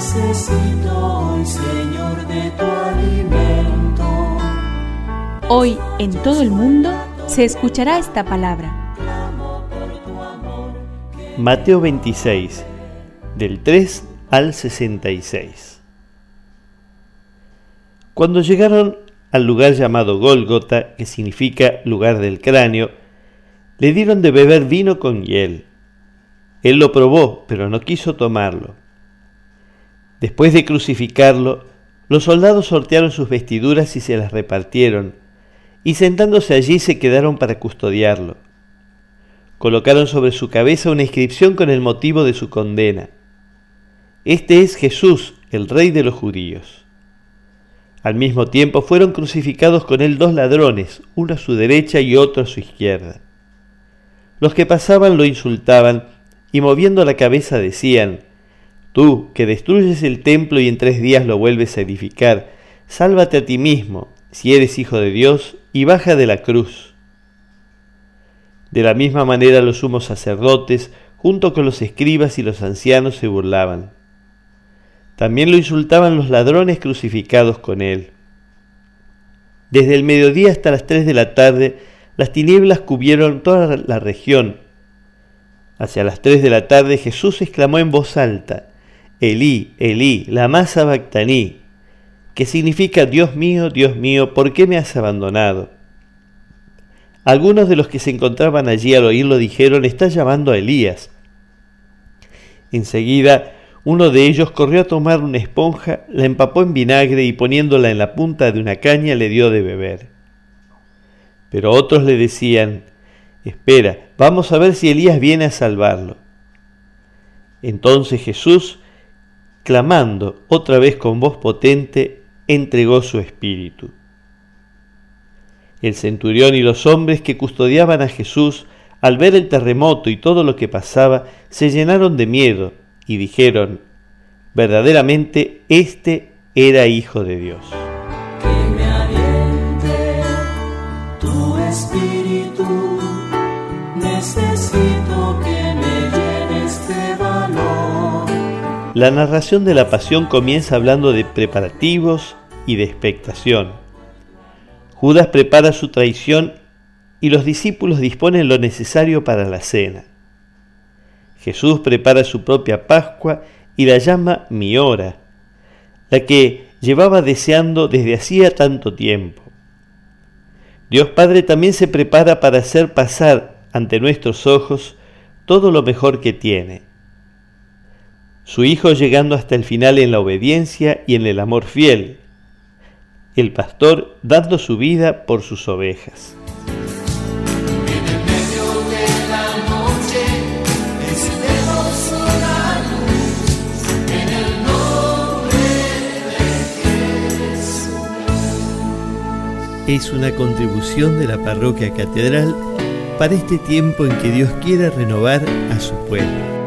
Necesito hoy, Señor, de tu alimento. Hoy en todo el mundo se escuchará esta palabra. Mateo 26, del 3 al 66. Cuando llegaron al lugar llamado Gólgota, que significa lugar del cráneo, le dieron de beber vino con hiel. Él lo probó, pero no quiso tomarlo. Después de crucificarlo, los soldados sortearon sus vestiduras y se las repartieron, y sentándose allí se quedaron para custodiarlo. Colocaron sobre su cabeza una inscripción con el motivo de su condena. Este es Jesús, el rey de los judíos. Al mismo tiempo fueron crucificados con él dos ladrones, uno a su derecha y otro a su izquierda. Los que pasaban lo insultaban y moviendo la cabeza decían, Tú, que destruyes el templo y en tres días lo vuelves a edificar, sálvate a ti mismo, si eres hijo de Dios, y baja de la cruz. De la misma manera los sumos sacerdotes, junto con los escribas y los ancianos, se burlaban. También lo insultaban los ladrones crucificados con él. Desde el mediodía hasta las tres de la tarde, las tinieblas cubrieron toda la región. Hacia las tres de la tarde Jesús exclamó en voz alta, Elí, Elí, lama sabactaní, que significa Dios mío, Dios mío, ¿por qué me has abandonado? Algunos de los que se encontraban allí al oírlo dijeron, está llamando a Elías. Enseguida uno de ellos corrió a tomar una esponja, la empapó en vinagre y poniéndola en la punta de una caña le dio de beber. Pero otros le decían, espera, vamos a ver si Elías viene a salvarlo. Entonces Jesús, clamando otra vez con voz potente, entregó su espíritu. El centurión y los hombres que custodiaban a Jesús, al ver el terremoto y todo lo que pasaba, se llenaron de miedo y dijeron, verdaderamente este era hijo de Dios. Que me aliente tu espíritu. La narración de la pasión comienza hablando de preparativos y de expectación. Judas prepara su traición y los discípulos disponen lo necesario para la cena. Jesús prepara su propia Pascua y la llama mi hora, la que llevaba deseando desde hacía tanto tiempo. Dios Padre también se prepara para hacer pasar ante nuestros ojos todo lo mejor que tiene. Su Hijo llegando hasta el final en la obediencia y en el amor fiel. El pastor dando su vida por sus ovejas. es una contribución de la parroquia catedral para este tiempo en que Dios quiere renovar a su pueblo.